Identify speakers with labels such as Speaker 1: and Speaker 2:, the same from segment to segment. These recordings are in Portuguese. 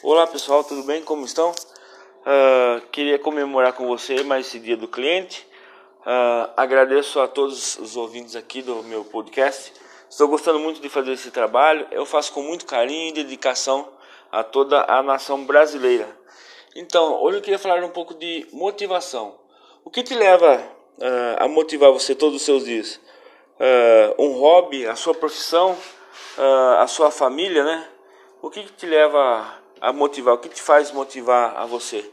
Speaker 1: Olá pessoal, tudo bem? Como estão? Uh, queria comemorar com você mais esse dia do cliente. Uh, agradeço a todos os ouvintes aqui do meu podcast. Estou gostando muito de fazer esse trabalho. Eu faço com muito carinho e dedicação a toda a nação brasileira. Então, hoje eu queria falar um pouco de motivação. O que te leva uh, a motivar você todos os seus dias? um hobby, a sua profissão, a sua família, né? O que, que te leva a motivar? O que te faz motivar a você?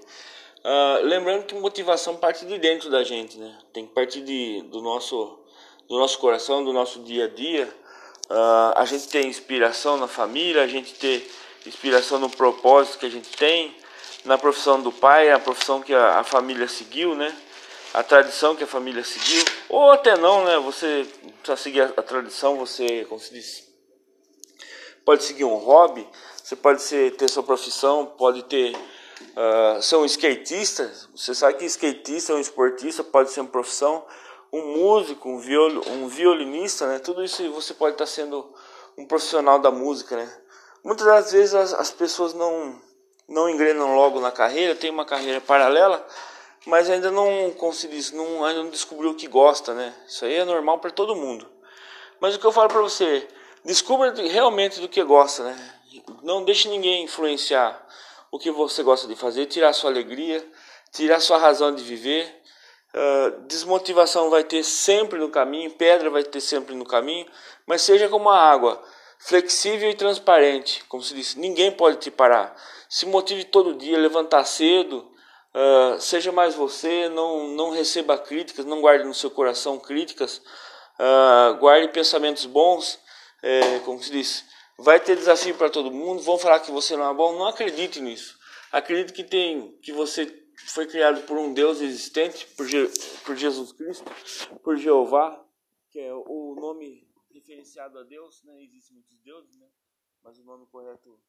Speaker 1: Uh, lembrando que motivação parte de dentro da gente, né? Tem que partir de, do, nosso, do nosso coração, do nosso dia a dia. Uh, a gente tem inspiração na família, a gente tem inspiração no propósito que a gente tem, na profissão do pai, a profissão que a, a família seguiu, né? A tradição que a família seguiu, ou até não, né? Você precisa seguir a, a tradição, você, como se diz, pode seguir um hobby, você pode ser, ter sua profissão, pode ter uh, ser um skatista. Você sabe que skatista, um esportista pode ser uma profissão, um músico, um, viol, um violinista, né? Tudo isso você pode estar sendo um profissional da música, né? Muitas das vezes as, as pessoas não não engrenam logo na carreira, tem uma carreira paralela, mas ainda não conseguiu, não, ainda não descobriu o que gosta, né? Isso aí é normal para todo mundo. Mas o que eu falo para você, descubra realmente do que gosta, né? Não deixe ninguém influenciar o que você gosta de fazer, tirar sua alegria, tirar sua razão de viver. Uh, desmotivação vai ter sempre no caminho, pedra vai ter sempre no caminho, mas seja como a água, flexível e transparente, como se diz, ninguém pode te parar. Se motive todo dia, levantar cedo, uh, seja mais você, não, não receba críticas, não guarde no seu coração críticas, uh, guarde pensamentos bons, é, como se diz, Vai ter desafio para todo mundo, vão falar que você não é bom, não acredite nisso. Acredite que tem que você foi criado por um Deus existente, por, Je, por Jesus Cristo, por Jeová, que é o nome referenciado a Deus, né? Existem muitos deuses, né? Mas o nome correto,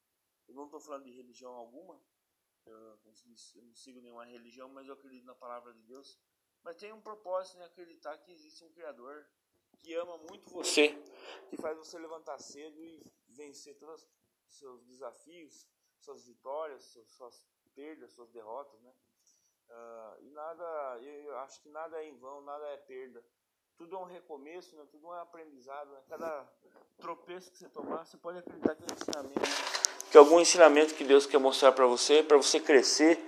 Speaker 1: eu não estou falando de religião alguma, eu não sigo nenhuma religião, mas eu acredito na palavra de Deus. Mas tem um propósito em acreditar que existe um Criador que ama muito você, que faz você levantar cedo e vencer todos os seus desafios, suas vitórias, suas perdas, suas derrotas, né? Uh, e nada, eu acho que nada é em vão, nada é perda. Tudo é um recomeço, né? Tudo é um aprendizado. Né? Cada tropeço que você tomar, você pode acreditar que é um ensinamento, que é algum ensinamento que Deus quer mostrar para você, para você crescer,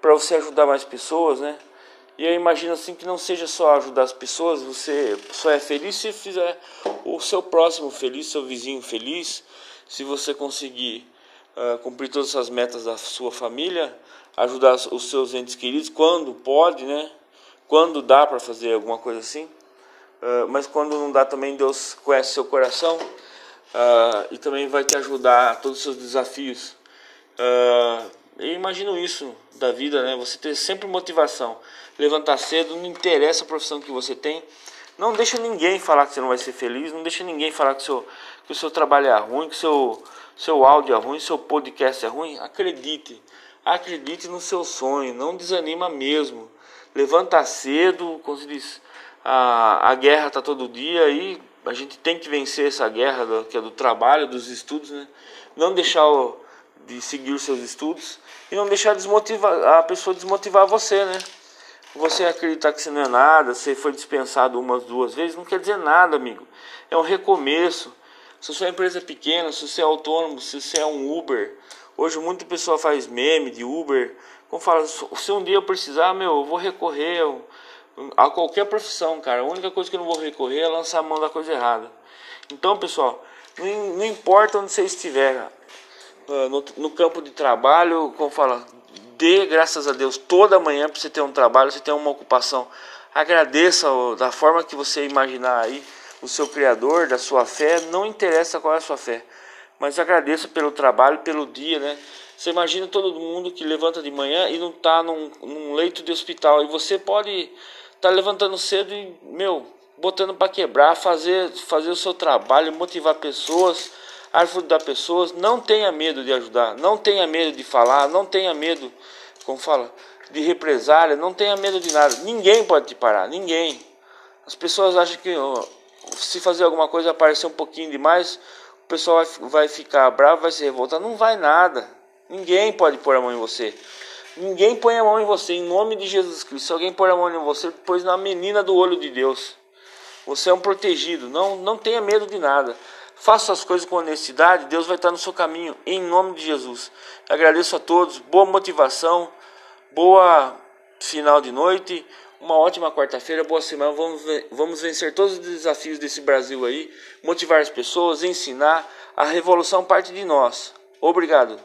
Speaker 1: para você ajudar mais pessoas, né? E eu imagino assim que não seja só ajudar as pessoas, você só é feliz se fizer o seu próximo feliz, seu vizinho feliz, se você conseguir uh, cumprir todas as metas da sua família, ajudar os seus entes queridos quando pode, né? Quando dá para fazer alguma coisa assim. Uh, mas quando não dá também Deus conhece seu coração uh, e também vai te ajudar a todos os seus desafios. Eu imagino isso da vida, né? Você ter sempre motivação levantar cedo, não interessa a profissão que você tem. Não deixa ninguém falar que você não vai ser feliz, não deixa ninguém falar que o seu, que o seu trabalho é ruim, que seu, seu áudio é ruim, seu podcast é ruim. Acredite, acredite no seu sonho, não desanima mesmo. Levanta cedo, como se diz, a, a guerra está todo dia e a gente tem que vencer essa guerra do, que é do trabalho, dos estudos, né? Não deixar o, de seguir seus estudos e não deixar desmotivar, a pessoa desmotivar você, né? Você acreditar que você não é nada, você foi dispensado umas, duas vezes, não quer dizer nada, amigo. É um recomeço. Se sua empresa é pequena, se você é autônomo, se você é um Uber. Hoje muita pessoa faz meme de Uber. Como fala, se um dia eu precisar, meu, eu vou recorrer a qualquer profissão, cara. A única coisa que eu não vou recorrer é lançar a mão da coisa errada. Então, pessoal, não, importa onde você estiver, no, no campo de trabalho, como fala, dê graças a Deus toda manhã para você ter um trabalho, você ter uma ocupação. Agradeça da forma que você imaginar aí o seu Criador, da sua fé, não interessa qual é a sua fé, mas agradeça pelo trabalho, pelo dia, né? Você imagina todo mundo que levanta de manhã e não está num, num, leito de hospital e você pode estar tá levantando cedo e, meu, botando para quebrar, fazer, fazer o seu trabalho, motivar pessoas, ajudar pessoas. Não tenha medo de ajudar, não tenha medo de falar, não tenha medo como fala, de represália, não tenha medo de nada. Ninguém pode te parar, ninguém. As pessoas acham que ó, se fazer alguma coisa aparecer um pouquinho demais, o pessoal vai, vai ficar bravo, vai se revoltar. Não vai nada, Ninguém pode pôr a mão em você. Ninguém põe a mão em você, em nome de Jesus Cristo. Se alguém pôr a mão em você, pôs na menina do olho de Deus. Você é um protegido. Não, não tenha medo de nada. Faça as coisas com honestidade, Deus vai estar no seu caminho, em nome de Jesus. Agradeço a todos, boa motivação, boa final de noite, uma ótima quarta-feira, boa semana. Vamos, vamos vencer todos os desafios desse Brasil aí, motivar as pessoas, ensinar. A revolução parte de nós. Obrigado.